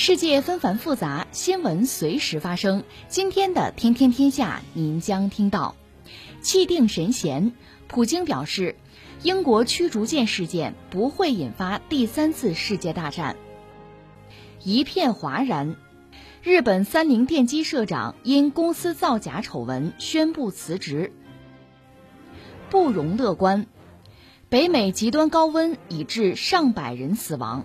世界纷繁复杂，新闻随时发生。今天的《天天天下》，您将听到：气定神闲，普京表示，英国驱逐舰事件不会引发第三次世界大战。一片哗然。日本三菱电机社长因公司造假丑闻宣布辞职，不容乐观。北美极端高温已致上百人死亡。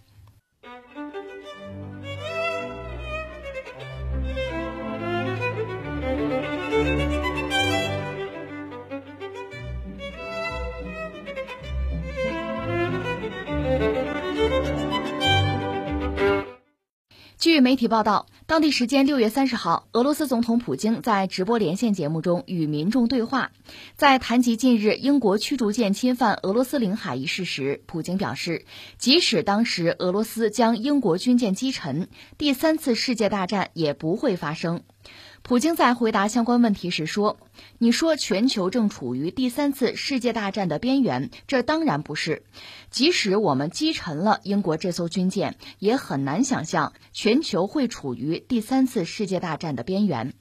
据媒体报道，当地时间六月三十号，俄罗斯总统普京在直播连线节目中与民众对话。在谈及近日英国驱逐舰侵犯俄罗斯领海一事时，普京表示，即使当时俄罗斯将英国军舰击沉，第三次世界大战也不会发生。普京在回答相关问题时说：“你说全球正处于第三次世界大战的边缘，这当然不是。即使我们击沉了英国这艘军舰，也很难想象全球会处于第三次世界大战的边缘，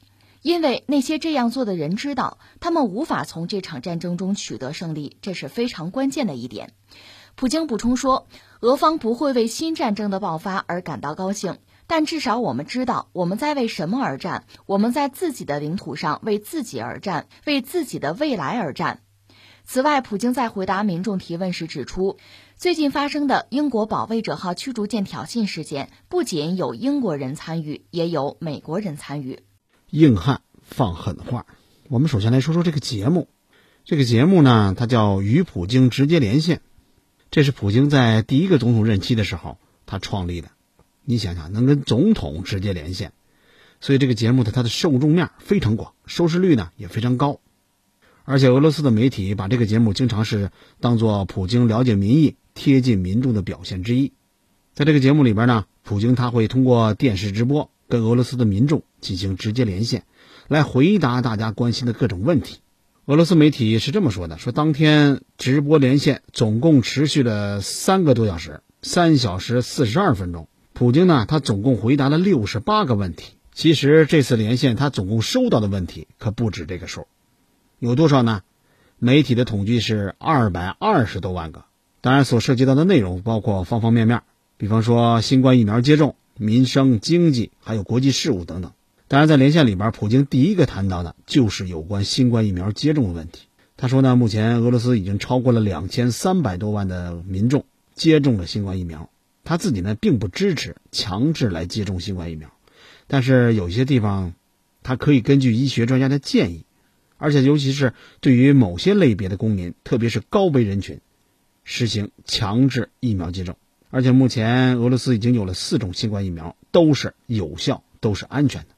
因为那些这样做的人知道，他们无法从这场战争中取得胜利，这是非常关键的一点。”普京补充说：“俄方不会为新战争的爆发而感到高兴。”但至少我们知道我们在为什么而战，我们在自己的领土上为自己而战，为自己的未来而战。此外，普京在回答民众提问时指出，最近发生的英国保卫者号驱逐舰挑衅事件，不仅有英国人参与，也有美国人参与。硬汉放狠话，我们首先来说说这个节目。这个节目呢，它叫《与普京直接连线》，这是普京在第一个总统任期的时候他创立的。你想想，能跟总统直接连线，所以这个节目的它的受众面非常广，收视率呢也非常高。而且俄罗斯的媒体把这个节目经常是当做普京了解民意、贴近民众的表现之一。在这个节目里边呢，普京他会通过电视直播跟俄罗斯的民众进行直接连线，来回答大家关心的各种问题。俄罗斯媒体是这么说的：说当天直播连线总共持续了三个多小时，三小时四十二分钟。普京呢，他总共回答了六十八个问题。其实这次连线，他总共收到的问题可不止这个数，有多少呢？媒体的统计是二百二十多万个。当然，所涉及到的内容包括方方面面，比方说新冠疫苗接种、民生、经济，还有国际事务等等。当然，在连线里边，普京第一个谈到的就是有关新冠疫苗接种的问题。他说呢，目前俄罗斯已经超过了两千三百多万的民众接种了新冠疫苗。他自己呢，并不支持强制来接种新冠疫苗，但是有些地方，他可以根据医学专家的建议，而且尤其是对于某些类别的公民，特别是高危人群，实行强制疫苗接种。而且目前俄罗斯已经有了四种新冠疫苗，都是有效，都是安全的。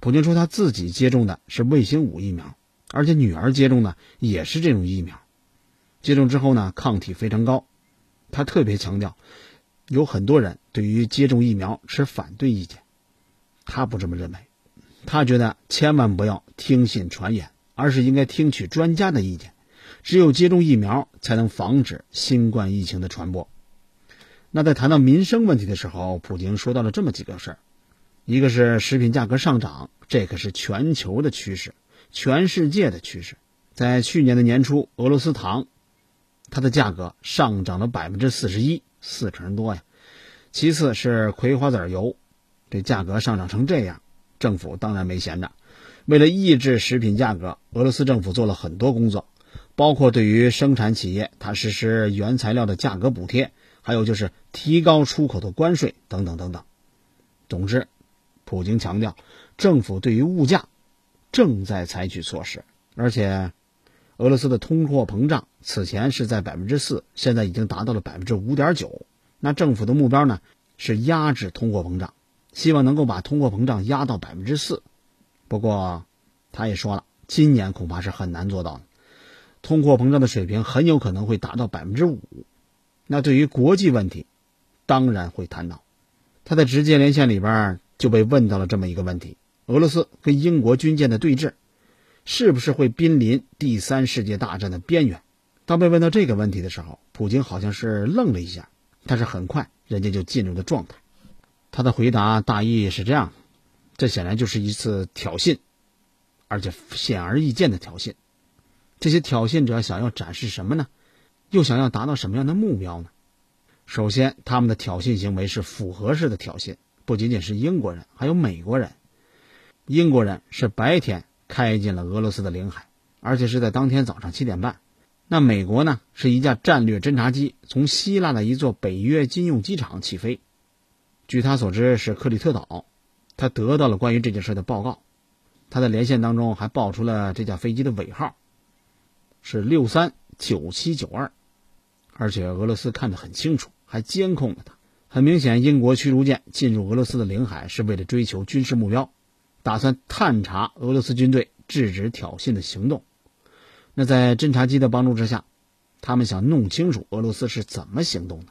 普京说他自己接种的是卫星五疫苗，而且女儿接种的也是这种疫苗，接种之后呢，抗体非常高。他特别强调。有很多人对于接种疫苗持反对意见，他不这么认为，他觉得千万不要听信传言，而是应该听取专家的意见。只有接种疫苗，才能防止新冠疫情的传播。那在谈到民生问题的时候，普京说到了这么几个事儿：一个是食品价格上涨，这可是全球的趋势，全世界的趋势。在去年的年初，俄罗斯糖，它的价格上涨了百分之四十一。四成多呀，其次是葵花籽油，这价格上涨成这样，政府当然没闲着。为了抑制食品价格，俄罗斯政府做了很多工作，包括对于生产企业，它实施原材料的价格补贴，还有就是提高出口的关税等等等等。总之，普京强调，政府对于物价正在采取措施，而且俄罗斯的通货膨胀此前是在百分之四，现在已经达到了百分之五点九。那政府的目标呢是压制通货膨胀，希望能够把通货膨胀压到百分之四。不过，他也说了，今年恐怕是很难做到的，通货膨胀的水平很有可能会达到百分之五。那对于国际问题，当然会谈到。他在直接连线里边就被问到了这么一个问题：俄罗斯跟英国军舰的对峙，是不是会濒临第三世界大战的边缘？当被问到这个问题的时候，普京好像是愣了一下，但是很快人家就进入了状态。他的回答大意是这样：这显然就是一次挑衅，而且显而易见的挑衅。这些挑衅者想要展示什么呢？又想要达到什么样的目标呢？首先，他们的挑衅行为是复合式的挑衅，不仅仅是英国人，还有美国人。英国人是白天开进了俄罗斯的领海，而且是在当天早上七点半。那美国呢，是一架战略侦察机从希腊的一座北约军用机场起飞。据他所知，是克里特岛，他得到了关于这件事的报告。他在连线当中还报出了这架飞机的尾号，是六三九七九二。而且俄罗斯看得很清楚，还监控了他。很明显，英国驱逐舰进入俄罗斯的领海是为了追求军事目标，打算探查俄罗斯军队制止挑衅的行动。那在侦察机的帮助之下，他们想弄清楚俄罗斯是怎么行动的。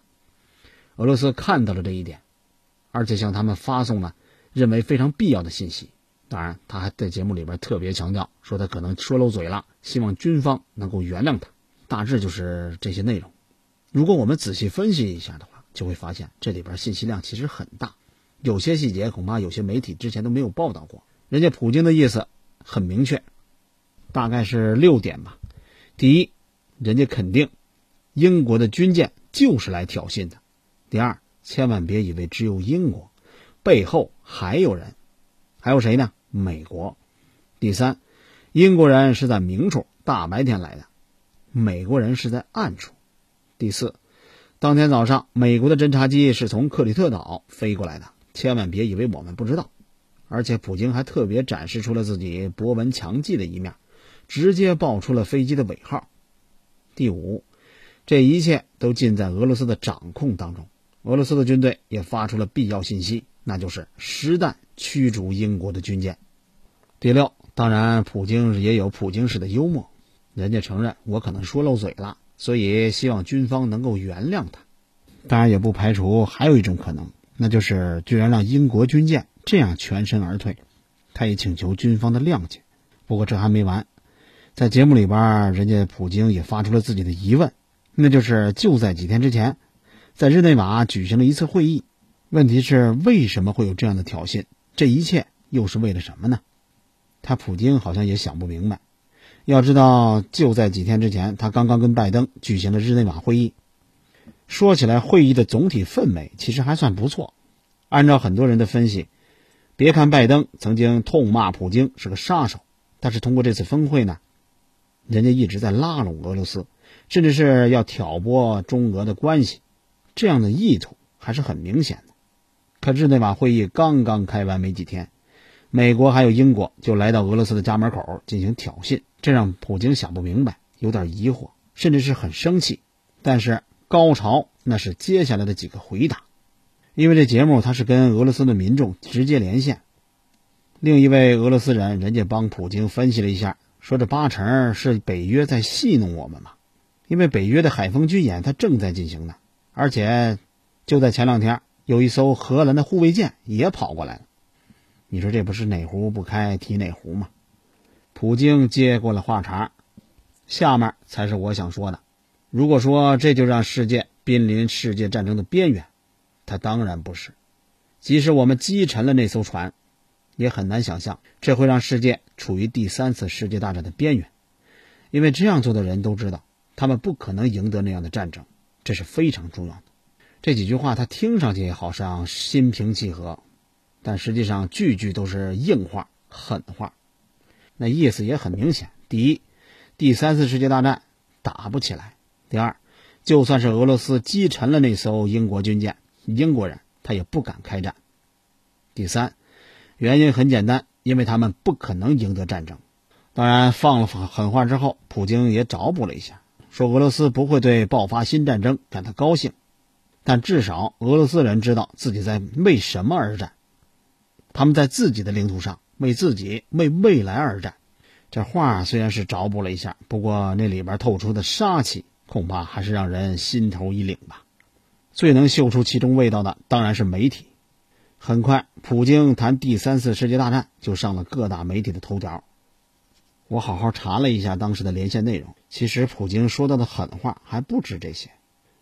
俄罗斯看到了这一点，而且向他们发送了认为非常必要的信息。当然，他还在节目里边特别强调说他可能说漏嘴了，希望军方能够原谅他。大致就是这些内容。如果我们仔细分析一下的话，就会发现这里边信息量其实很大，有些细节恐怕有些媒体之前都没有报道过。人家普京的意思很明确，大概是六点吧。第一，人家肯定英国的军舰就是来挑衅的；第二，千万别以为只有英国，背后还有人，还有谁呢？美国。第三，英国人是在明处大白天来的，美国人是在暗处。第四，当天早上，美国的侦察机是从克里特岛飞过来的，千万别以为我们不知道。而且，普京还特别展示出了自己博闻强记的一面，直接报出了飞机的尾号。第五，这一切都尽在俄罗斯的掌控当中。俄罗斯的军队也发出了必要信息，那就是实弹驱逐英国的军舰。第六，当然，普京也有普京式的幽默，人家承认我可能说漏嘴了。所以，希望军方能够原谅他。当然，也不排除还有一种可能，那就是居然让英国军舰这样全身而退。他也请求军方的谅解。不过，这还没完，在节目里边，人家普京也发出了自己的疑问，那就是就在几天之前，在日内瓦举行了一次会议。问题是，为什么会有这样的挑衅？这一切又是为了什么呢？他普京好像也想不明白。要知道，就在几天之前，他刚刚跟拜登举行了日内瓦会议。说起来，会议的总体氛围其实还算不错。按照很多人的分析，别看拜登曾经痛骂普京是个杀手，但是通过这次峰会呢，人家一直在拉拢俄罗斯，甚至是要挑拨中俄的关系，这样的意图还是很明显的。可日内瓦会议刚刚开完没几天。美国还有英国就来到俄罗斯的家门口进行挑衅，这让普京想不明白，有点疑惑，甚至是很生气。但是高潮那是接下来的几个回答，因为这节目他是跟俄罗斯的民众直接连线。另一位俄罗斯人，人家帮普京分析了一下，说这八成是北约在戏弄我们嘛，因为北约的海风军演它正在进行呢，而且就在前两天，有一艘荷兰的护卫舰也跑过来了。你说这不是哪壶不开提哪壶吗？普京接过了话茬，下面才是我想说的。如果说这就让世界濒临世界战争的边缘，他当然不是。即使我们击沉了那艘船，也很难想象这会让世界处于第三次世界大战的边缘。因为这样做的人都知道，他们不可能赢得那样的战争，这是非常重要的。这几句话他听上去好像心平气和。但实际上，句句都是硬话、狠话，那意思也很明显。第一，第三次世界大战打不起来；第二，就算是俄罗斯击沉了那艘英国军舰，英国人他也不敢开战；第三，原因很简单，因为他们不可能赢得战争。当然，放了狠话之后，普京也找补了一下，说俄罗斯不会对爆发新战争感到高兴，但至少俄罗斯人知道自己在为什么而战，他们在自己的领土上为自己、为未来而战。这话虽然是找补了一下，不过那里边透出的杀气，恐怕还是让人心头一凛吧。最能嗅出其中味道的，当然是媒体。很快，普京谈第三次世界大战就上了各大媒体的头条。我好好查了一下当时的连线内容，其实普京说到的狠话还不止这些。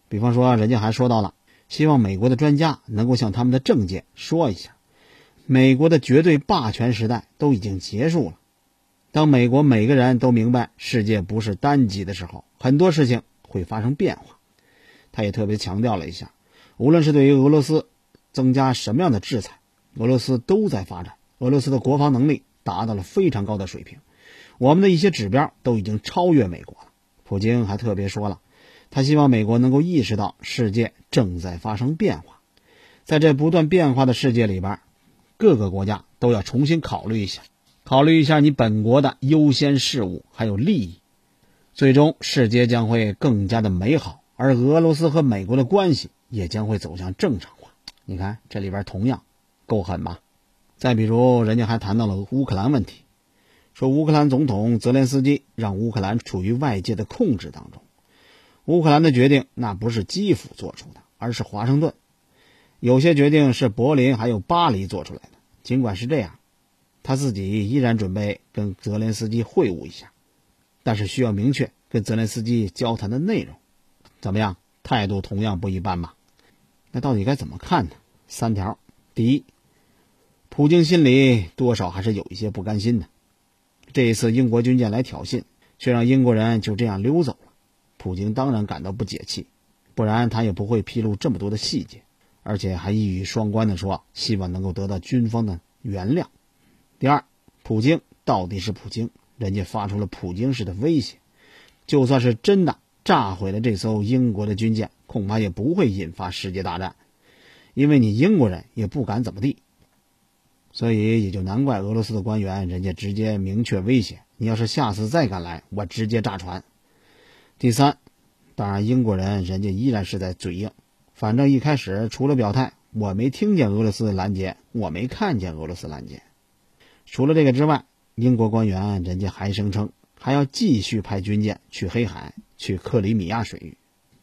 比方说，人家还说到了，希望美国的专家能够向他们的政界说一下，美国的绝对霸权时代都已经结束了。当美国每个人都明白世界不是单极的时候，很多事情会发生变化。他也特别强调了一下，无论是对于俄罗斯增加什么样的制裁，俄罗斯都在发展，俄罗斯的国防能力达到了非常高的水平，我们的一些指标都已经超越美国了。普京还特别说了，他希望美国能够意识到世界正在发生变化，在这不断变化的世界里边，各个国家都要重新考虑一下。考虑一下你本国的优先事务还有利益，最终世界将会更加的美好，而俄罗斯和美国的关系也将会走向正常化。你看这里边同样够狠吧？再比如，人家还谈到了乌克兰问题，说乌克兰总统泽连斯基让乌克兰处于外界的控制当中，乌克兰的决定那不是基辅做出的，而是华盛顿，有些决定是柏林还有巴黎做出来的。尽管是这样。他自己依然准备跟泽连斯基会晤一下，但是需要明确跟泽连斯基交谈的内容，怎么样？态度同样不一般吧？那到底该怎么看呢？三条：第一，普京心里多少还是有一些不甘心的。这一次英国军舰来挑衅，却让英国人就这样溜走了，普京当然感到不解气，不然他也不会披露这么多的细节，而且还一语双关的说希望能够得到军方的原谅。第二，普京到底是普京，人家发出了普京式的威胁，就算是真的炸毁了这艘英国的军舰，恐怕也不会引发世界大战，因为你英国人也不敢怎么地。所以也就难怪俄罗斯的官员，人家直接明确威胁：你要是下次再敢来，我直接炸船。第三，当然英国人人家依然是在嘴硬，反正一开始除了表态，我没听见俄罗斯拦截，我没看见俄罗斯拦截。除了这个之外，英国官员人家还声称还要继续派军舰去黑海、去克里米亚水域。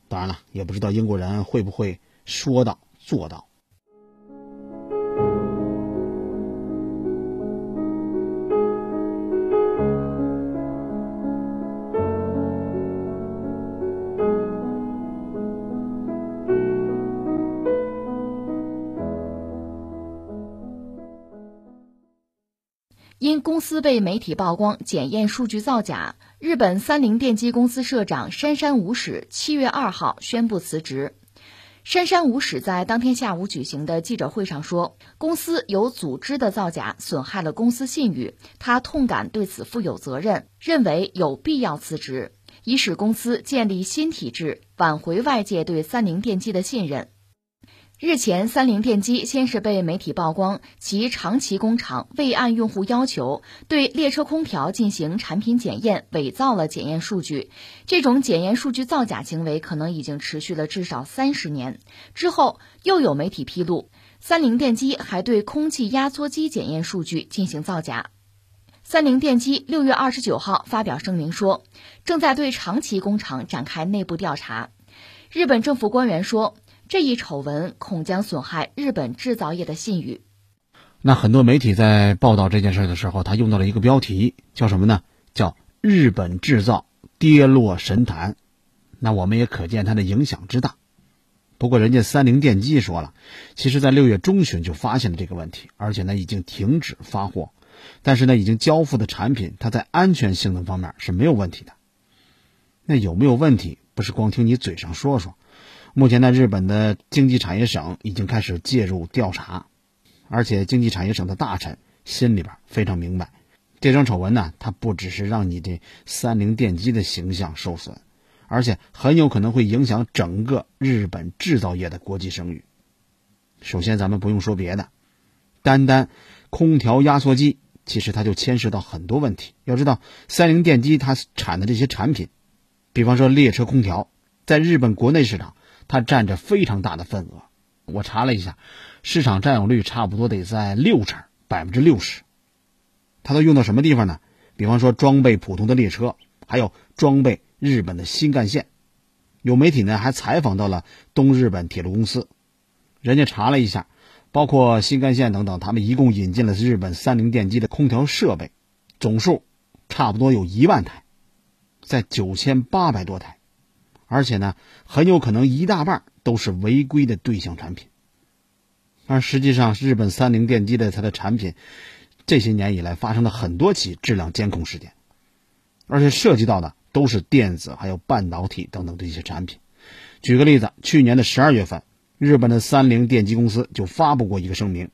当然了，也不知道英国人会不会说到做到。因公司被媒体曝光检验数据造假，日本三菱电机公司社长杉山武史七月二号宣布辞职。杉山武史在当天下午举行的记者会上说，公司有组织的造假损害了公司信誉，他痛感对此负有责任，认为有必要辞职，以使公司建立新体制，挽回外界对三菱电机的信任。日前，三菱电机先是被媒体曝光，其长崎工厂未按用户要求对列车空调进行产品检验，伪造了检验数据。这种检验数据造假行为可能已经持续了至少三十年。之后，又有媒体披露，三菱电机还对空气压缩机检验数据进行造假。三菱电机六月二十九号发表声明说，正在对长崎工厂展开内部调查。日本政府官员说。这一丑闻恐将损害日本制造业的信誉。那很多媒体在报道这件事的时候，他用到了一个标题，叫什么呢？叫“日本制造跌落神坛”。那我们也可见它的影响之大。不过，人家三菱电机说了，其实在六月中旬就发现了这个问题，而且呢已经停止发货。但是呢，已经交付的产品，它在安全性能方面是没有问题的。那有没有问题？不是光听你嘴上说说。目前呢，日本的经济产业省已经开始介入调查，而且经济产业省的大臣心里边非常明白，这桩丑闻呢，它不只是让你的三菱电机的形象受损，而且很有可能会影响整个日本制造业的国际声誉。首先，咱们不用说别的，单单空调压缩机，其实它就牵涉到很多问题。要知道，三菱电机它产的这些产品，比方说列车空调，在日本国内市场，它占着非常大的份额。我查了一下，市场占有率差不多得在六成，百分之六十。它都用到什么地方呢？比方说装备普通的列车，还有装备日本的新干线。有媒体呢还采访到了东日本铁路公司，人家查了一下，包括新干线等等，他们一共引进了日本三菱电机的空调设备，总数差不多有一万台，在九千八百多台，而且呢很有可能一大半都是违规的对象产品。而实际上，日本三菱电机的它的产品，这些年以来发生了很多起质量监控事件，而且涉及到的。都是电子还有半导体等等这些产品。举个例子，去年的十二月份，日本的三菱电机公司就发布过一个声明，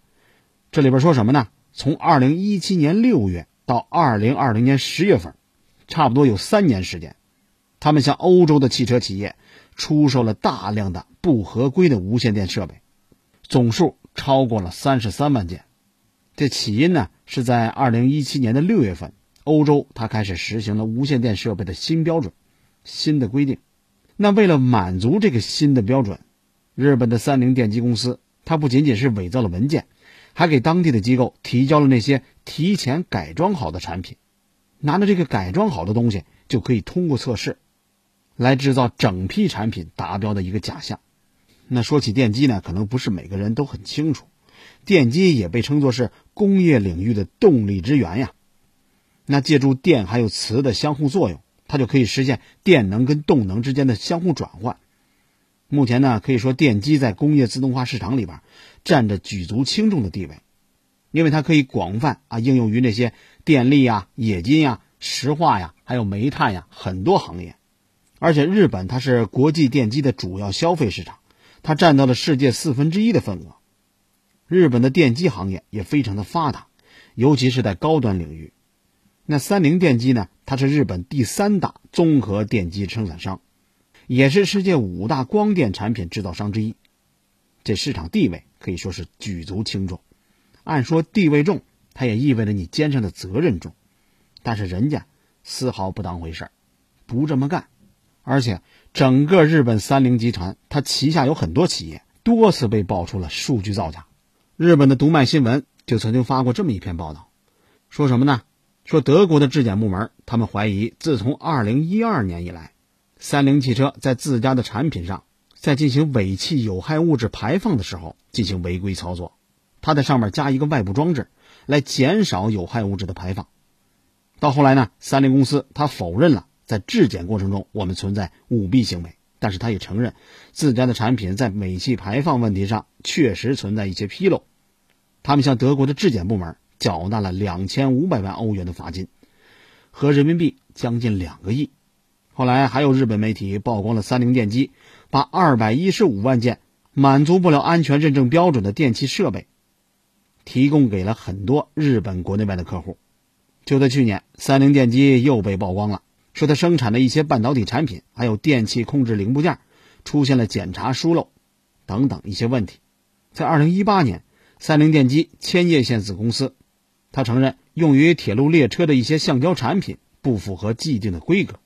这里边说什么呢？从二零一七年六月到二零二零年十月份，差不多有三年时间，他们向欧洲的汽车企业出售了大量的不合规的无线电设备，总数超过了三十三万件。这起因呢，是在二零一七年的六月份。欧洲，它开始实行了无线电设备的新标准、新的规定。那为了满足这个新的标准，日本的三菱电机公司，它不仅仅是伪造了文件，还给当地的机构提交了那些提前改装好的产品。拿着这个改装好的东西，就可以通过测试，来制造整批产品达标的一个假象。那说起电机呢，可能不是每个人都很清楚，电机也被称作是工业领域的动力之源呀。那借助电还有磁的相互作用，它就可以实现电能跟动能之间的相互转换。目前呢，可以说电机在工业自动化市场里边占着举足轻重的地位，因为它可以广泛啊应用于那些电力呀、冶金呀、石化呀、还有煤炭呀很多行业。而且日本它是国际电机的主要消费市场，它占到了世界四分之一的份额。日本的电机行业也非常的发达，尤其是在高端领域。那三菱电机呢？它是日本第三大综合电机生产商，也是世界五大光电产品制造商之一。这市场地位可以说是举足轻重。按说地位重，它也意味着你肩上的责任重。但是人家丝毫不当回事儿，不这么干。而且整个日本三菱集团，它旗下有很多企业多次被爆出了数据造假。日本的读卖新闻就曾经发过这么一篇报道，说什么呢？说德国的质检部门，他们怀疑，自从2012年以来，三菱汽车在自家的产品上，在进行尾气有害物质排放的时候进行违规操作。它在上面加一个外部装置，来减少有害物质的排放。到后来呢，三菱公司他否认了在质检过程中我们存在舞弊行为，但是他也承认自家的产品在尾气排放问题上确实存在一些纰漏。他们向德国的质检部门。缴纳了两千五百万欧元的罚金，合人民币将近两个亿。后来还有日本媒体曝光了三菱电机把二百一十五万件满足不了安全认证标准的电器设备提供给了很多日本国内外的客户。就在去年，三菱电机又被曝光了，说他生产的一些半导体产品还有电气控制零部件出现了检查疏漏等等一些问题。在二零一八年，三菱电机千叶县子公司。他承认，用于铁路列车的一些橡胶产品不符合既定的规格。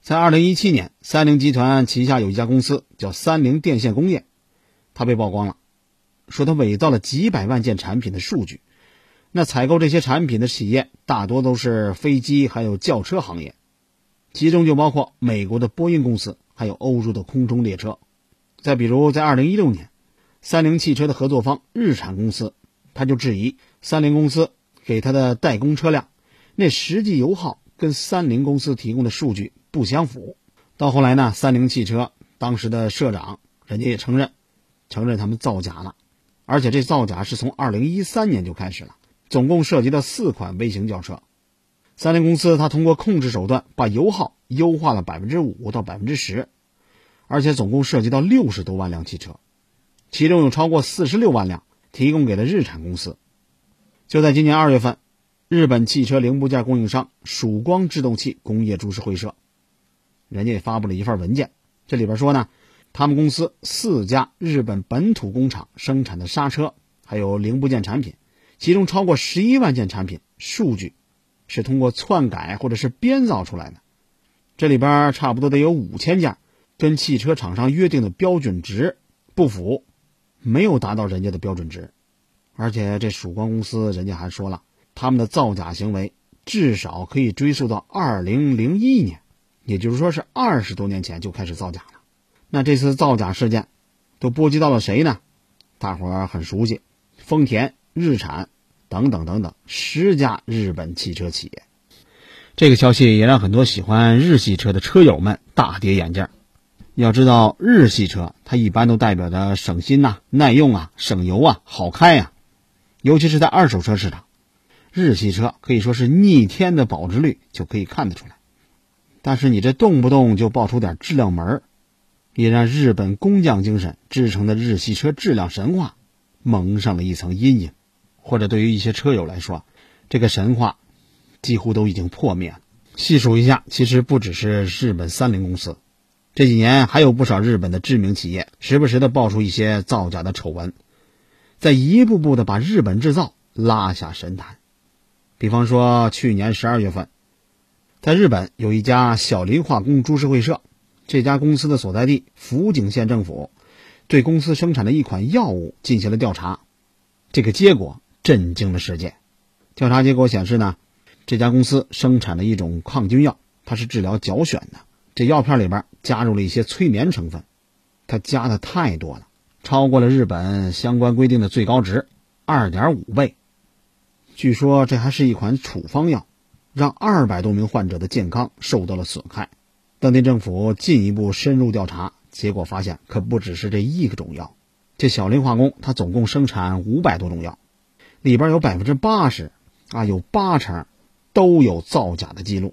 在2017年，三菱集团旗下有一家公司叫三菱电线工业，他被曝光了，说他伪造了几百万件产品的数据。那采购这些产品的企业大多都是飞机还有轿车行业，其中就包括美国的波音公司，还有欧洲的空中列车。再比如，在2016年，三菱汽车的合作方日产公司，他就质疑三菱公司。给他的代工车辆，那实际油耗跟三菱公司提供的数据不相符。到后来呢，三菱汽车当时的社长人家也承认，承认他们造假了，而且这造假是从二零一三年就开始了，总共涉及到四款微型轿车。三菱公司它通过控制手段把油耗优化了百分之五到百分之十，而且总共涉及到六十多万辆汽车，其中有超过四十六万辆提供给了日产公司。就在今年二月份，日本汽车零部件供应商曙光制动器工业株式会社，人家也发布了一份文件。这里边说呢，他们公司四家日本本土工厂生产的刹车还有零部件产品，其中超过十一万件产品数据是通过篡改或者是编造出来的，这里边差不多得有五千件跟汽车厂商约定的标准值不符，没有达到人家的标准值，而且这曙光公司人家还说了，他们的造假行为至少可以追溯到二零零一年，也就是说是二十多年前就开始造假了。那这次造假事件都波及到了谁呢？大伙儿很熟悉，丰田、日产。等等等等，十家日本汽车企业，这个消息也让很多喜欢日系车的车友们大跌眼镜。要知道，日系车它一般都代表着省心呐、耐用啊、省油啊、好开呀，尤其是在二手车市场，日系车可以说是逆天的保值率就可以看得出来。但是你这动不动就爆出点质量门，也让日本工匠精神制成的日系车质量神话蒙上了一层阴影。或者对于一些车友来说，这个神话几乎都已经破灭了。细数一下，其实不只是日本三菱公司，这几年还有不少日本的知名企业，时不时的爆出一些造假的丑闻，在一步步的把日本制造拉下神坛。比方说，去年十二月份，在日本有一家小林化工株式会社，这家公司的所在地福井县政府对公司生产的一款药物进行了调查，这个结果。震惊了世界！调查结果显示呢，这家公司生产的一种抗菌药，它是治疗脚癣的。这药片里边加入了一些催眠成分，它加的太多了，超过了日本相关规定的最高值二点五倍。据说这还是一款处方药，让二百多名患者的健康受到了损害。当地政府进一步深入调查，结果发现可不只是这一个种药。这小林化工它总共生产五百多种药。里边有百分之八十，啊，有八成都有造假的记录，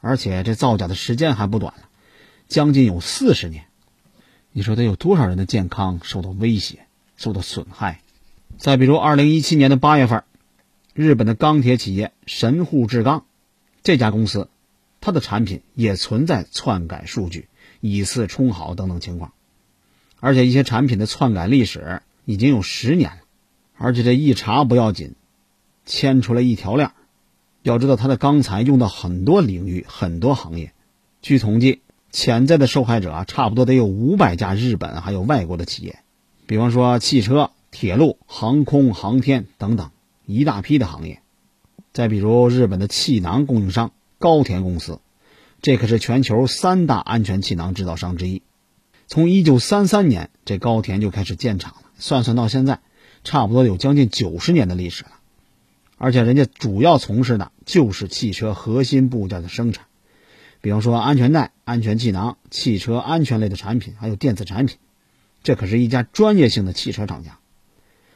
而且这造假的时间还不短了，将近有四十年。你说得有多少人的健康受到威胁、受到损害？再比如，二零一七年的八月份，日本的钢铁企业神户制钢这家公司，它的产品也存在篡改数据、以次充好等等情况，而且一些产品的篡改历史已经有十年了。而且这一查不要紧，牵出来一条链要知道，它的钢材用到很多领域、很多行业。据统计，潜在的受害者啊，差不多得有五百家日本还有外国的企业。比方说汽车、铁路、航空航天等等一大批的行业。再比如日本的气囊供应商高田公司，这可是全球三大安全气囊制造商之一。从一九三三年，这高田就开始建厂了，算算到现在。差不多有将近九十年的历史了，而且人家主要从事的就是汽车核心部件的生产，比方说安全带、安全气囊、汽车安全类的产品，还有电子产品，这可是一家专业性的汽车厂家。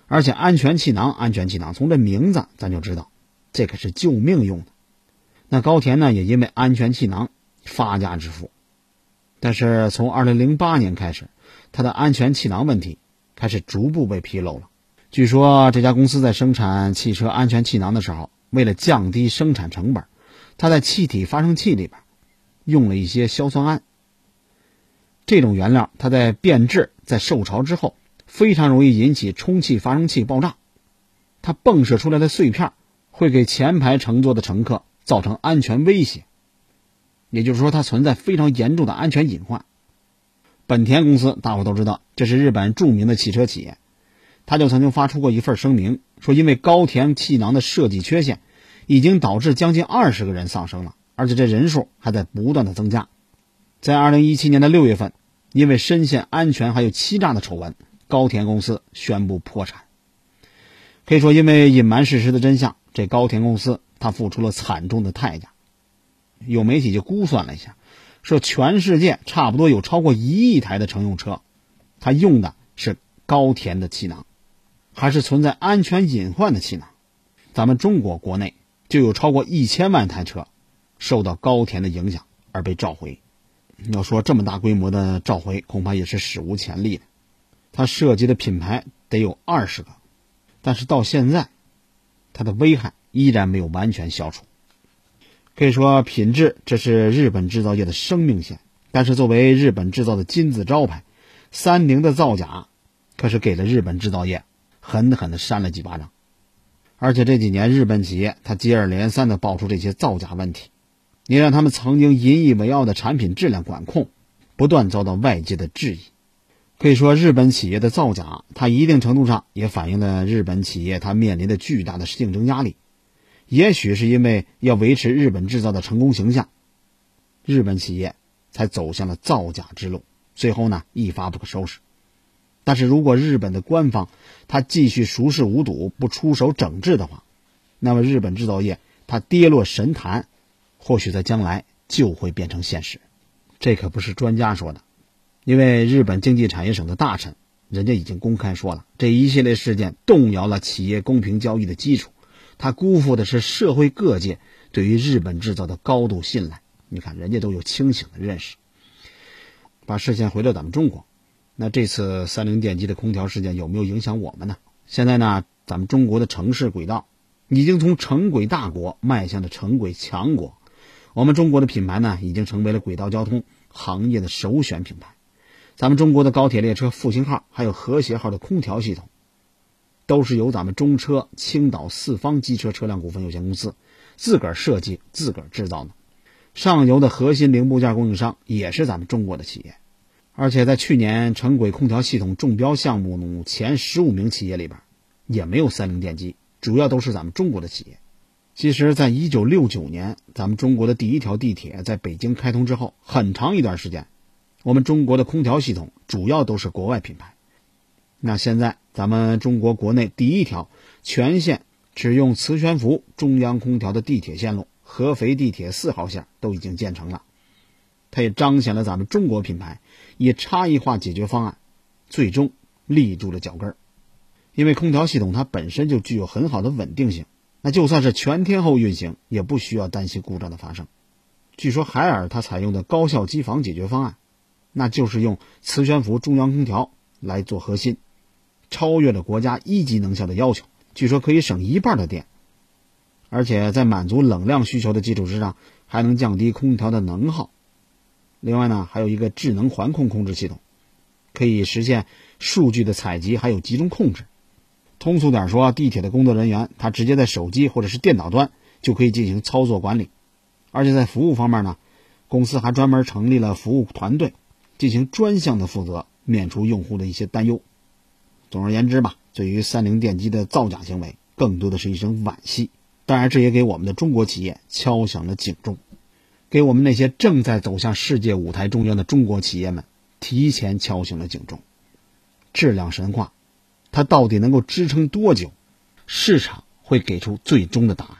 而且安全气囊、安全气囊，从这名字咱就知道，这可是救命用的。那高田呢，也因为安全气囊发家致富，但是从二零零八年开始，它的安全气囊问题开始逐步被披露了。据说这家公司在生产汽车安全气囊的时候，为了降低生产成本，它在气体发生器里边用了一些硝酸铵。这种原料它在变质、在受潮之后，非常容易引起充气发生器爆炸。它迸射出来的碎片会给前排乘坐的乘客造成安全威胁，也就是说，它存在非常严重的安全隐患。本田公司大伙都知道，这是日本著名的汽车企业。他就曾经发出过一份声明，说因为高田气囊的设计缺陷，已经导致将近二十个人丧生了，而且这人数还在不断的增加。在二零一七年的六月份，因为深陷安全还有欺诈的丑闻，高田公司宣布破产。可以说，因为隐瞒事实的真相，这高田公司他付出了惨重的代价。有媒体就估算了一下，说全世界差不多有超过一亿台的乘用车，它用的是高田的气囊。还是存在安全隐患的气囊，咱们中国国内就有超过一千万台车受到高田的影响而被召回。要说这么大规模的召回，恐怕也是史无前例的。它涉及的品牌得有二十个，但是到现在，它的危害依然没有完全消除。可以说，品质这是日本制造业的生命线。但是，作为日本制造的金字招牌，三菱的造假可是给了日本制造业。狠狠的扇了几巴掌。而且这几年日本企业它接二连三的爆出这些造假问题，也让他们曾经引以为傲的产品质量管控不断遭到外界的质疑。可以说，日本企业的造假，它一定程度上也反映了日本企业它面临的巨大的竞争压力。也许是因为要维持日本制造的成功形象，日本企业才走向了造假之路，最后呢一发不可收拾。但是如果日本的官方他继续熟视无睹，不出手整治的话，那么日本制造业它跌落神坛，或许在将来就会变成现实。这可不是专家说的，因为日本经济产业省的大臣，人家已经公开说了，这一系列事件动摇了企业公平交易的基础。他辜负的是社会各界对于日本制造的高度信赖。你看，人家都有清醒的认识。把视线回到咱们中国，那这次三菱电机的空调事件有没有影响我们呢？现在呢，咱们中国的城市轨道已经从城轨大国迈向了城轨强国。我们中国的品牌呢，已经成为了轨道交通行业的首选品牌。咱们中国的高铁列车复兴号还有和谐号的空调系统。都是由咱们中车青岛四方机车车辆股份有限公司自个儿设计、自个儿制造的。上游的核心零部件供应商也是咱们中国的企业，而且在去年城轨空调系统中标项目前十五名企业里边，也没有三菱电机，主要都是咱们中国的企业。其实，在一九六九年，咱们中国的第一条地铁在北京开通之后，很长一段时间，我们中国的空调系统主要都是国外品牌。那现在，咱们中国国内第一条全线只用磁悬浮中央空调的地铁线路——合肥地铁四号线都已经建成了。它也彰显了咱们中国品牌以差异化解决方案，最终立住了脚跟儿。因为空调系统它本身就具有很好的稳定性，那就算是全天候运行，也不需要担心故障的发生。据说海尔它采用的高效机房解决方案，那就是用磁悬浮中央空调来做核心。超越了国家一级能效的要求，据说可以省一半的电，而且在满足冷量需求的基础之上，还能降低空调的能耗。另外呢，还有一个智能环控控制系统，可以实现数据的采集还有集中控制。通俗点说，地铁的工作人员他直接在手机或者是电脑端就可以进行操作管理，而且在服务方面呢，公司还专门成立了服务团队，进行专项的负责，免除用户的一些担忧。总而言之吧，对于三菱电机的造假行为，更多的是一声惋惜。当然，这也给我们的中国企业敲响了警钟，给我们那些正在走向世界舞台中央的中国企业们提前敲醒了警钟。质量神话，它到底能够支撑多久？市场会给出最终的答案。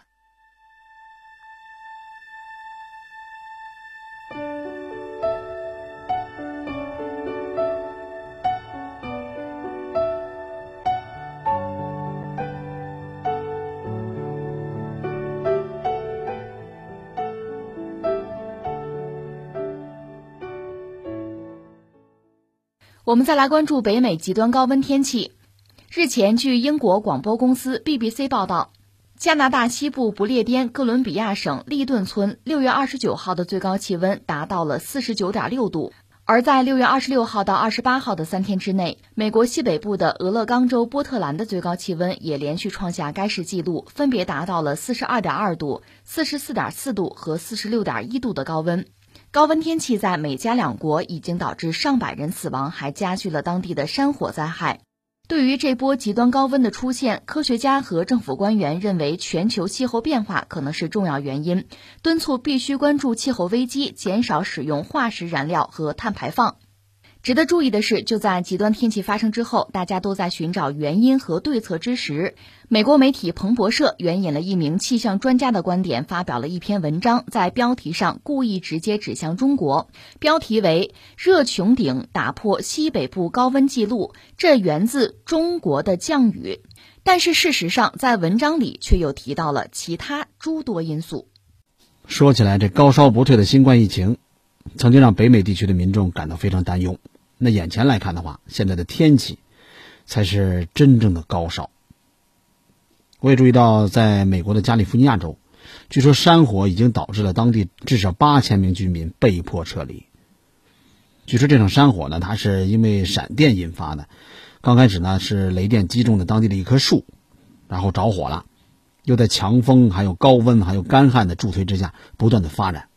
我们再来关注北美极端高温天气。日前，据英国广播公司 BBC 报道，加拿大西部不列颠哥伦比亚省利顿村六月二十九号的最高气温达到了四十九点六度，而在六月二十六号到二十八号的三天之内，美国西北部的俄勒冈州波特兰的最高气温也连续创下该市纪录，分别达到了四十二点二度、四十四点四度和四十六点一度的高温。高温天气在美加两国已经导致上百人死亡，还加剧了当地的山火灾害。对于这波极端高温的出现，科学家和政府官员认为全球气候变化可能是重要原因，敦促必须关注气候危机，减少使用化石燃料和碳排放。值得注意的是，就在极端天气发生之后，大家都在寻找原因和对策之时，美国媒体彭博社援引了一名气象专家的观点，发表了一篇文章，在标题上故意直接指向中国，标题为“热穹顶打破西北部高温记录，这源自中国的降雨”。但是事实上，在文章里却又提到了其他诸多因素。说起来，这高烧不退的新冠疫情。曾经让北美地区的民众感到非常担忧。那眼前来看的话，现在的天气才是真正的高烧。我也注意到，在美国的加利福尼亚州，据说山火已经导致了当地至少八千名居民被迫撤离。据说这场山火呢，它是因为闪电引发的。刚开始呢，是雷电击中了当地的一棵树，然后着火了。又在强风、还有高温、还有干旱的助推之下不断的发展。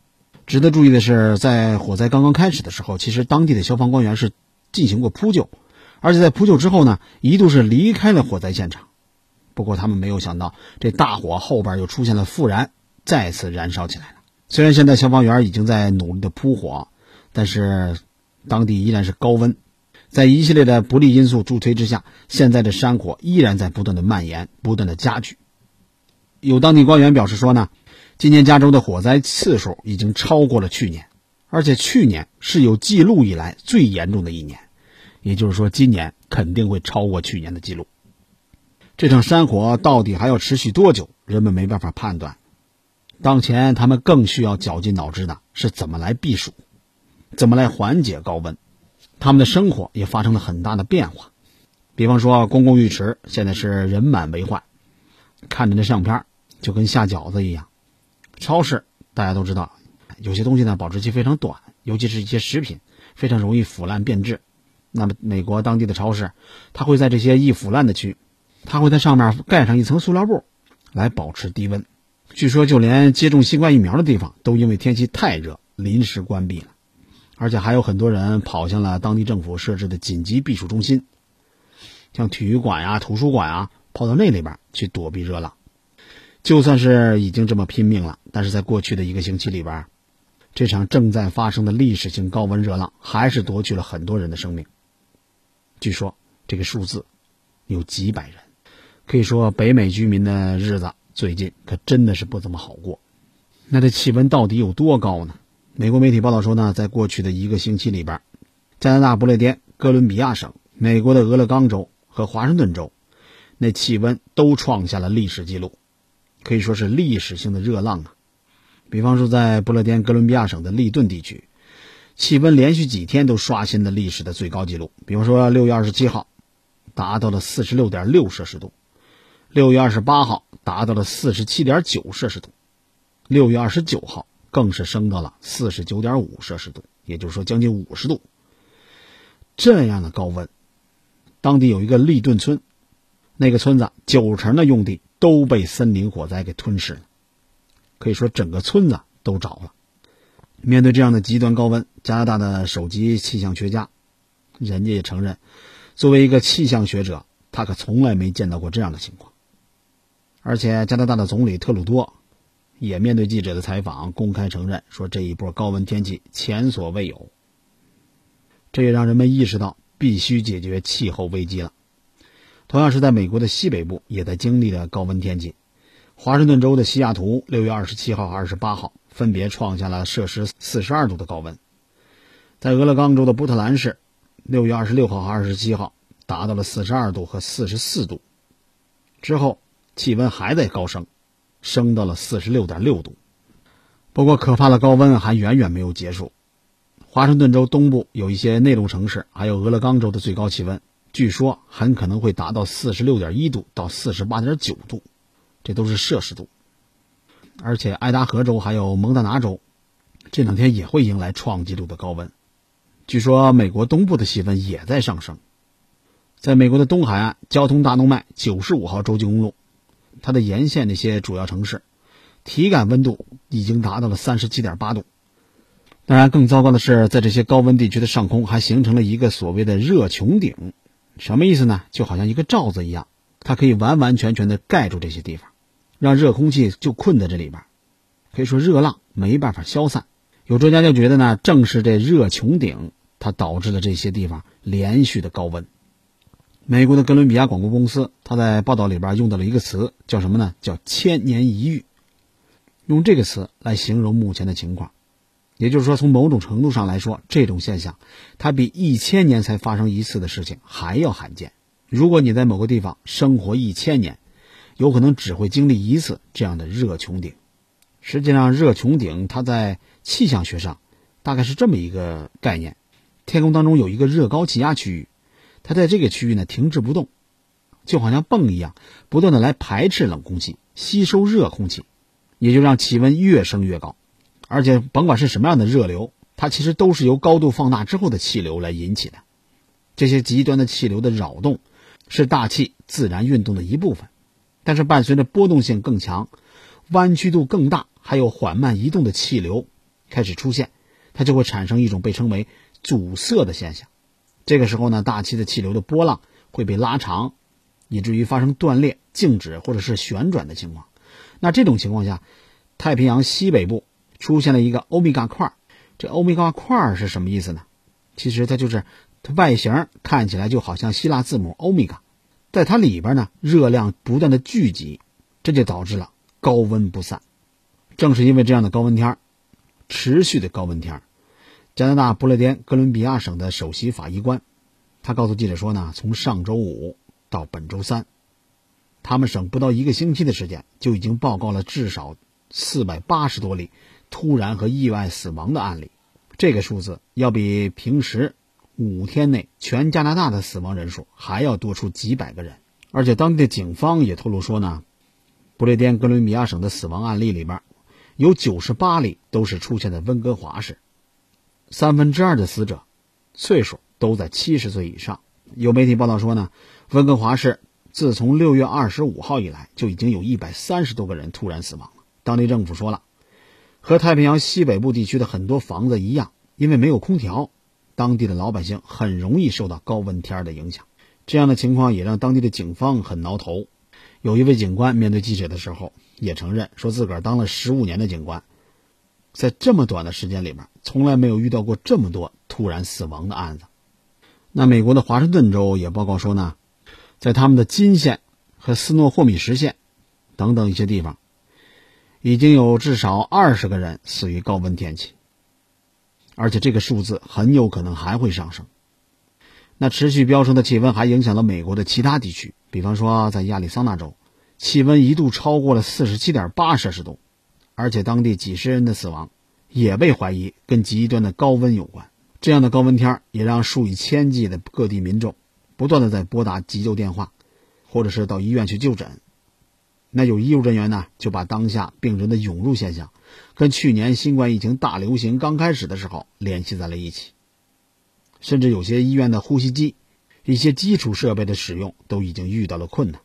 值得注意的是，在火灾刚刚开始的时候，其实当地的消防官员是进行过扑救，而且在扑救之后呢，一度是离开了火灾现场。不过他们没有想到，这大火后边又出现了复燃，再次燃烧起来了。虽然现在消防员已经在努力的扑火，但是当地依然是高温，在一系列的不利因素助推之下，现在的山火依然在不断的蔓延，不断的加剧。有当地官员表示说呢。今年加州的火灾次数已经超过了去年，而且去年是有记录以来最严重的一年，也就是说，今年肯定会超过去年的记录。这场山火到底还要持续多久，人们没办法判断。当前，他们更需要绞尽脑汁的是怎么来避暑，怎么来缓解高温。他们的生活也发生了很大的变化，比方说，公共浴池现在是人满为患，看着那相片就跟下饺子一样。超市大家都知道，有些东西呢保质期非常短，尤其是一些食品非常容易腐烂变质。那么美国当地的超市，它会在这些易腐烂的区，它会在上面盖上一层塑料布，来保持低温。据说就连接种新冠疫苗的地方都因为天气太热临时关闭了，而且还有很多人跑向了当地政府设置的紧急避暑中心，像体育馆呀、图书馆啊，跑到那里边去躲避热浪。就算是已经这么拼命了，但是在过去的一个星期里边，这场正在发生的历史性高温热浪还是夺去了很多人的生命。据说这个数字有几百人，可以说北美居民的日子最近可真的是不怎么好过。那这气温到底有多高呢？美国媒体报道说呢，在过去的一个星期里边，加拿大不列颠哥伦比亚省、美国的俄勒冈州和华盛顿州，那气温都创下了历史记录。可以说是历史性的热浪啊！比方说，在不勒颠哥伦比亚省的利顿地区，气温连续几天都刷新了历史的最高纪录。比方说，六月二十七号达到了四十六点六摄氏度，六月二十八号达到了四十七点九摄氏度，六月二十九号更是升到了四十九点五摄氏度，也就是说将近五十度。这样的高温，当地有一个利顿村，那个村子九成的用地。都被森林火灾给吞噬了，可以说整个村子都着了。面对这样的极端高温，加拿大的首席气象学家，人家也承认，作为一个气象学者，他可从来没见到过这样的情况。而且，加拿大的总理特鲁多也面对记者的采访，公开承认说，这一波高温天气前所未有。这也让人们意识到，必须解决气候危机了。同样是在美国的西北部，也在经历了高温天气。华盛顿州的西雅图，六月二十七号和二十八号分别创下了摄氏四十二度的高温。在俄勒冈州的波特兰市，六月二十六号和二十七号达到了四十二度和四十四度。之后气温还在高升，升到了四十六点六度。不过，可怕的高温还远远没有结束。华盛顿州东部有一些内陆城市，还有俄勒冈州的最高气温。据说很可能会达到四十六点一度到四十八点九度，这都是摄氏度。而且爱达荷州还有蒙大拿州，这两天也会迎来创纪录的高温。据说美国东部的气温也在上升。在美国的东海岸，交通大动脉九十五号洲际公路，它的沿线那些主要城市，体感温度已经达到了三十七点八度。当然，更糟糕的是，在这些高温地区的上空还形成了一个所谓的热穹顶。什么意思呢？就好像一个罩子一样，它可以完完全全的盖住这些地方，让热空气就困在这里边，可以说热浪没办法消散。有专家就觉得呢，正是这热穹顶，它导致了这些地方连续的高温。美国的哥伦比亚广播公司，他在报道里边用到了一个词，叫什么呢？叫“千年一遇”，用这个词来形容目前的情况。也就是说，从某种程度上来说，这种现象它比一千年才发生一次的事情还要罕见。如果你在某个地方生活一千年，有可能只会经历一次这样的热穹顶。实际上，热穹顶它在气象学上大概是这么一个概念：天空当中有一个热高气压区域，它在这个区域呢停滞不动，就好像泵一样，不断的来排斥冷空气，吸收热空气，也就让气温越升越高。而且，甭管是什么样的热流，它其实都是由高度放大之后的气流来引起的。这些极端的气流的扰动，是大气自然运动的一部分。但是伴随着波动性更强、弯曲度更大，还有缓慢移动的气流开始出现，它就会产生一种被称为阻塞的现象。这个时候呢，大气的气流的波浪会被拉长，以至于发生断裂、静止或者是旋转的情况。那这种情况下，太平洋西北部出现了一个欧米伽块。这欧米伽块是什么意思呢？其实它就是它外形看起来就好像希腊字母欧米伽。在它里边呢，热量不断的聚集，这就导致了高温不散。正是因为这样的高温天持续的高温天加拿大不列颠哥伦比亚省的首席法医官，他告诉记者说呢，从上周五到本周三，他们省不到一个星期的时间，就已经报告了至少四百八十多例突然和意外死亡的案例。这个数字要比平时。五天内，全加拿大的死亡人数还要多出几百个人，而且当地的警方也透露说呢，不列颠哥伦比亚省的死亡案例里边，有九十八例都是出现在温哥华市，三分之二的死者岁数都在七十岁以上。有媒体报道说呢，温哥华市自从六月二十五号以来，就已经有一百三十多个人突然死亡了。当地政府说了，和太平洋西北部地区的很多房子一样，因为没有空调。当地的老百姓很容易受到高温天的影响，这样的情况也让当地的警方很挠头。有一位警官面对记者的时候也承认，说自个儿当了十五年的警官，在这么短的时间里面，从来没有遇到过这么多突然死亡的案子。那美国的华盛顿州也报告说呢，在他们的金县和斯诺霍米什县等等一些地方，已经有至少二十个人死于高温天气。而且这个数字很有可能还会上升。那持续飙升的气温还影响了美国的其他地区，比方说在亚利桑那州，气温一度超过了四十七点八摄氏度，而且当地几十人的死亡也被怀疑跟极端的高温有关。这样的高温天也让数以千计的各地民众不断的在拨打急救电话，或者是到医院去就诊。那有医务人员呢，就把当下病人的涌入现象，跟去年新冠疫情大流行刚开始的时候联系在了一起。甚至有些医院的呼吸机、一些基础设备的使用都已经遇到了困难。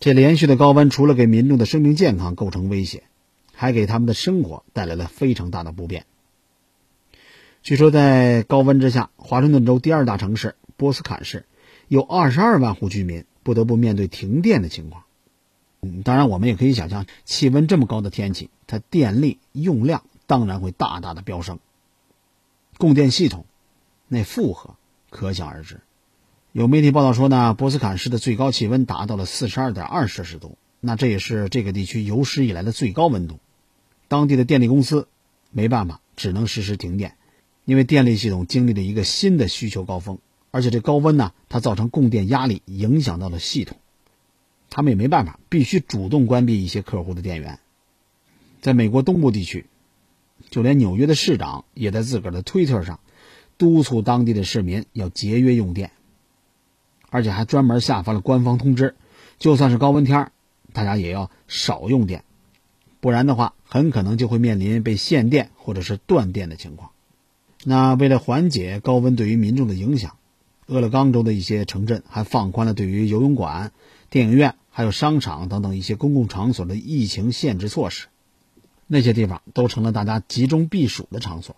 这连续的高温，除了给民众的生命健康构成威胁，还给他们的生活带来了非常大的不便。据说，在高温之下，华盛顿州第二大城市波斯坎市，有二十二万户居民不得不面对停电的情况。当然，我们也可以想象，气温这么高的天气，它电力用量当然会大大的飙升，供电系统那负荷可想而知。有媒体报道说呢，波斯坎市的最高气温达到了四十二点二摄氏度，那这也是这个地区有史以来的最高温度。当地的电力公司没办法，只能实施停电，因为电力系统经历了一个新的需求高峰，而且这高温呢，它造成供电压力，影响到了系统。他们也没办法，必须主动关闭一些客户的电源。在美国东部地区，就连纽约的市长也在自个儿的推特上督促当地的市民要节约用电，而且还专门下发了官方通知：就算是高温天大家也要少用电，不然的话，很可能就会面临被限电或者是断电的情况。那为了缓解高温对于民众的影响，俄勒冈州的一些城镇还放宽了对于游泳馆、电影院。还有商场等等一些公共场所的疫情限制措施，那些地方都成了大家集中避暑的场所。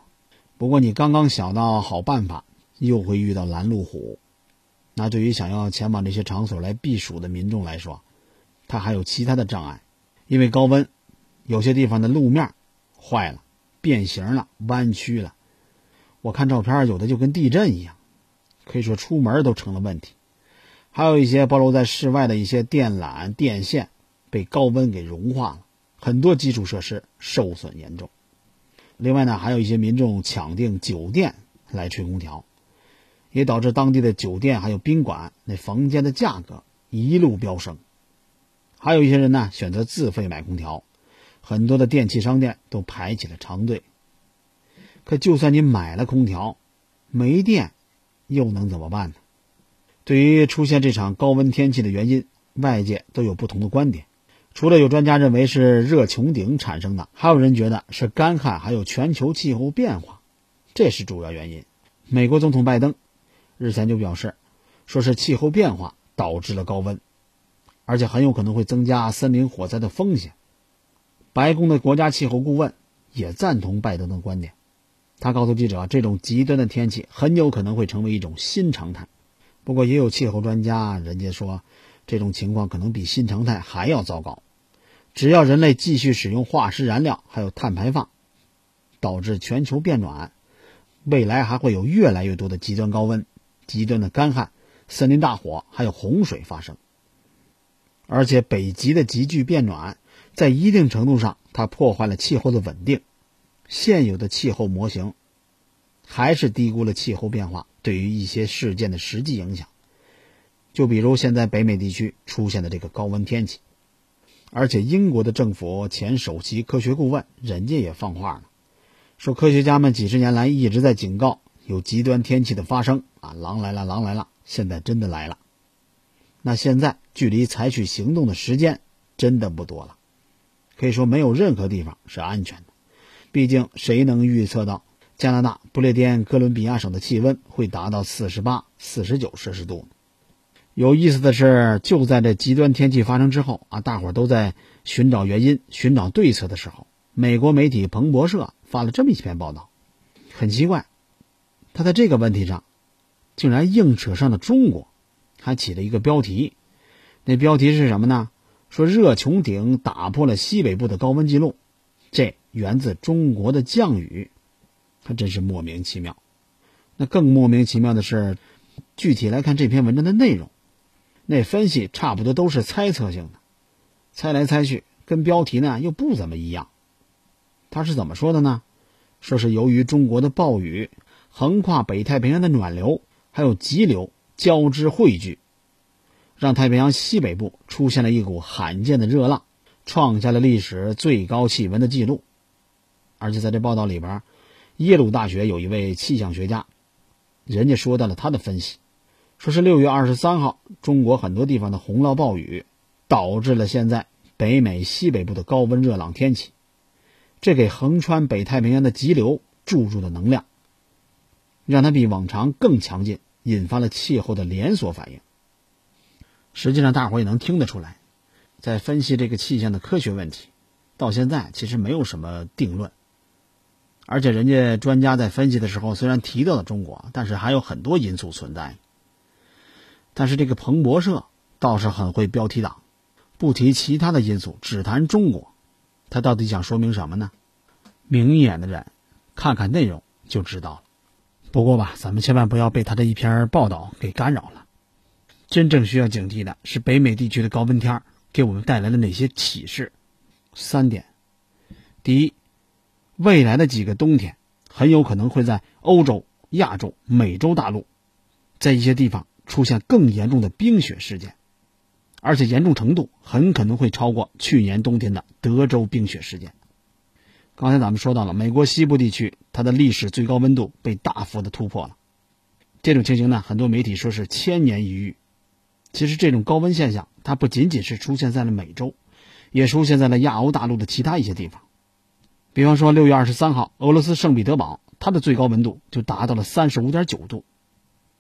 不过，你刚刚想到好办法，又会遇到拦路虎。那对于想要前往这些场所来避暑的民众来说，他还有其他的障碍，因为高温，有些地方的路面坏了、变形了、弯曲了。我看照片，有的就跟地震一样，可以说出门都成了问题。还有一些暴露在室外的一些电缆、电线被高温给融化了，很多基础设施受损严重。另外呢，还有一些民众抢订酒店来吹空调，也导致当地的酒店还有宾馆那房间的价格一路飙升。还有一些人呢选择自费买空调，很多的电器商店都排起了长队。可就算你买了空调，没电又能怎么办呢？对于出现这场高温天气的原因，外界都有不同的观点。除了有专家认为是热穹顶产生的，还有人觉得是干旱，还有全球气候变化，这是主要原因。美国总统拜登日前就表示，说是气候变化导致了高温，而且很有可能会增加森林火灾的风险。白宫的国家气候顾问也赞同拜登的观点，他告诉记者，这种极端的天气很有可能会成为一种新常态。不过，也有气候专家人家说，这种情况可能比新常态还要糟糕。只要人类继续使用化石燃料，还有碳排放，导致全球变暖，未来还会有越来越多的极端高温、极端的干旱、森林大火，还有洪水发生。而且，北极的急剧变暖，在一定程度上，它破坏了气候的稳定。现有的气候模型，还是低估了气候变化对于一些事件的实际影响。就比如现在北美地区出现的这个高温天气。而且，英国的政府前首席科学顾问人家也放话了，说科学家们几十年来一直在警告有极端天气的发生啊，狼来了，狼来了，现在真的来了。那现在距离采取行动的时间真的不多了，可以说没有任何地方是安全的。毕竟，谁能预测到加拿大不列颠哥伦比亚省的气温会达到四十八、四十九摄氏度？有意思的是，就在这极端天气发生之后啊，大伙儿都在寻找原因、寻找对策的时候，美国媒体彭博社发了这么一篇报道。很奇怪，他在这个问题上竟然硬扯上了中国，还起了一个标题。那标题是什么呢？说热穹顶打破了西北部的高温记录，这源自中国的降雨，还真是莫名其妙。那更莫名其妙的是，具体来看这篇文章的内容。那分析差不多都是猜测性的，猜来猜去，跟标题呢又不怎么一样。他是怎么说的呢？说是由于中国的暴雨横跨北太平洋的暖流还有急流交织汇聚，让太平洋西北部出现了一股罕见的热浪，创下了历史最高气温的记录。而且在这报道里边，耶鲁大学有一位气象学家，人家说到了他的分析。说是六月二十三号，中国很多地方的洪涝暴雨，导致了现在北美西北部的高温热浪天气，这给横穿北太平洋的急流注入了能量，让它比往常更强劲，引发了气候的连锁反应。实际上，大伙也能听得出来，在分析这个气象的科学问题，到现在其实没有什么定论。而且，人家专家在分析的时候，虽然提到了中国，但是还有很多因素存在。但是这个彭博社倒是很会标题党，不提其他的因素，只谈中国。他到底想说明什么呢？明眼的人看看内容就知道了。不过吧，咱们千万不要被他这一篇报道给干扰了。真正需要警惕的是北美地区的高温天给我们带来了哪些启示？三点：第一，未来的几个冬天很有可能会在欧洲、亚洲、美洲大陆，在一些地方。出现更严重的冰雪事件，而且严重程度很可能会超过去年冬天的德州冰雪事件。刚才咱们说到了美国西部地区，它的历史最高温度被大幅的突破了。这种情形呢，很多媒体说是千年一遇。其实这种高温现象，它不仅仅是出现在了美洲，也出现在了亚欧大陆的其他一些地方。比方说，六月二十三号，俄罗斯圣彼得堡，它的最高温度就达到了三十五点九度。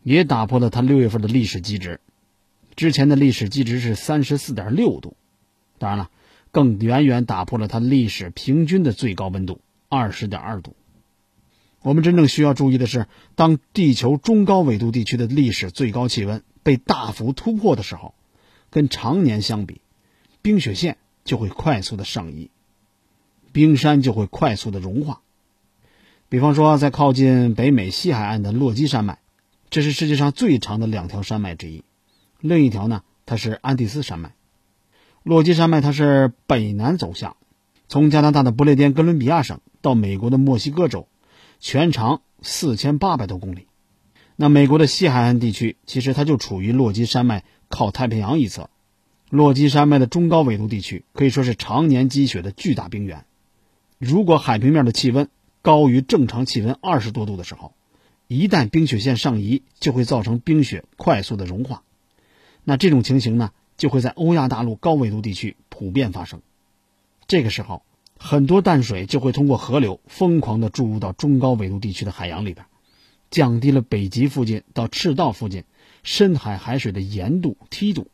也打破了它六月份的历史基值，之前的历史基值是三十四点六度，当然了，更远远打破了它历史平均的最高温度二十点二度。我们真正需要注意的是，当地球中高纬度地区的历史最高气温被大幅突破的时候，跟常年相比，冰雪线就会快速的上移，冰山就会快速的融化。比方说，在靠近北美西海岸的落基山脉。这是世界上最长的两条山脉之一，另一条呢，它是安第斯山脉。落基山脉它是北南走向，从加拿大的不列颠哥伦比亚省到美国的墨西哥州，全长四千八百多公里。那美国的西海岸地区其实它就处于落基山脉靠太平洋一侧。落基山脉的中高纬度地区可以说是常年积雪的巨大冰原。如果海平面的气温高于正常气温二十多度的时候，一旦冰雪线上移，就会造成冰雪快速的融化。那这种情形呢，就会在欧亚大陆高纬度地区普遍发生。这个时候，很多淡水就会通过河流疯狂的注入到中高纬度地区的海洋里边，降低了北极附近到赤道附近深海海水的盐度、梯度。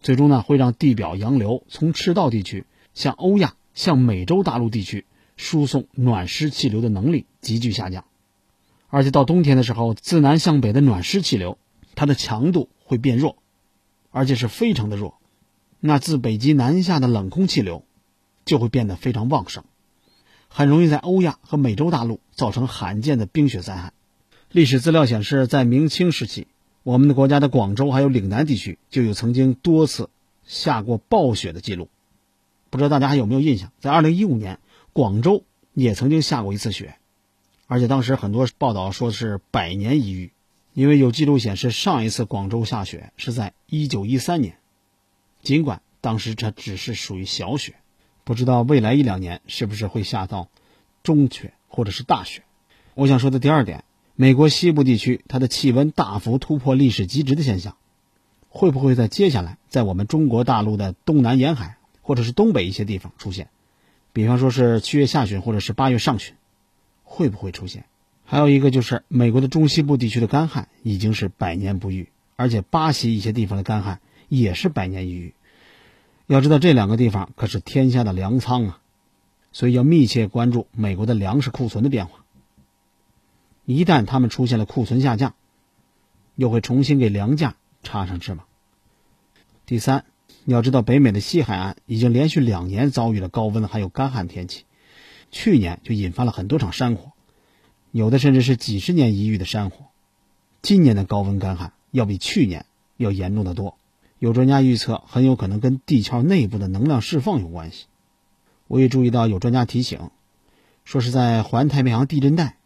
最终呢会让地表洋流从赤道地区向欧亚、向美洲大陆地区输送暖湿气流的能力急剧下降，而且到冬天的时候，自南向北的暖湿气流它的强度会变弱，而且是非常的弱。那自北极南下的冷空气流就会变得非常旺盛，很容易在欧亚和美洲大陆造成罕见的冰雪灾害。历史资料显示，在明清时期，我们的国家的广州还有岭南地区就有曾经多次下过暴雪的记录。不知道大家还有没有印象？在二零一五年，广州也曾经下过一次雪，而且当时很多报道说是百年一遇，因为有记录显示上一次广州下雪是在一九一三年。尽管当时这只是属于小雪，不知道未来一两年是不是会下到中雪或者是大雪。我想说的第二点，美国西部地区它的气温大幅突破历史极值的现象，会不会在接下来在我们中国大陆的东南沿海或者是东北一些地方出现？比方说是七月下旬或者是八月上旬，会不会出现？还有一个就是美国的中西部地区的干旱已经是百年不遇，而且巴西一些地方的干旱。也是百年一遇。要知道，这两个地方可是天下的粮仓啊，所以要密切关注美国的粮食库存的变化。一旦他们出现了库存下降，又会重新给粮价插上翅膀。第三，你要知道，北美的西海岸已经连续两年遭遇了高温还有干旱天气，去年就引发了很多场山火，有的甚至是几十年一遇的山火。今年的高温干旱要比去年要严重的多。有专家预测，很有可能跟地壳内部的能量释放有关系。我也注意到有专家提醒，说是在环太平洋地震带，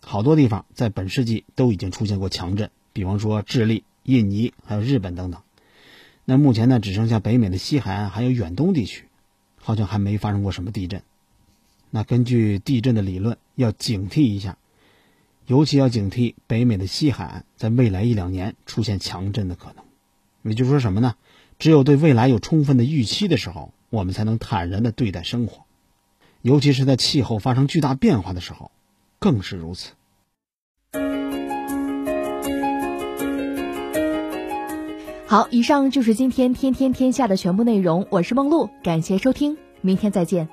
好多地方在本世纪都已经出现过强震，比方说智利、印尼还有日本等等。那目前呢，只剩下北美的西海岸还有远东地区，好像还没发生过什么地震。那根据地震的理论，要警惕一下，尤其要警惕北美的西海岸在未来一两年出现强震的可能。也就是说什么呢？只有对未来有充分的预期的时候，我们才能坦然的对待生活，尤其是在气候发生巨大变化的时候，更是如此。好，以上就是今天天天天下的全部内容。我是梦露，感谢收听，明天再见。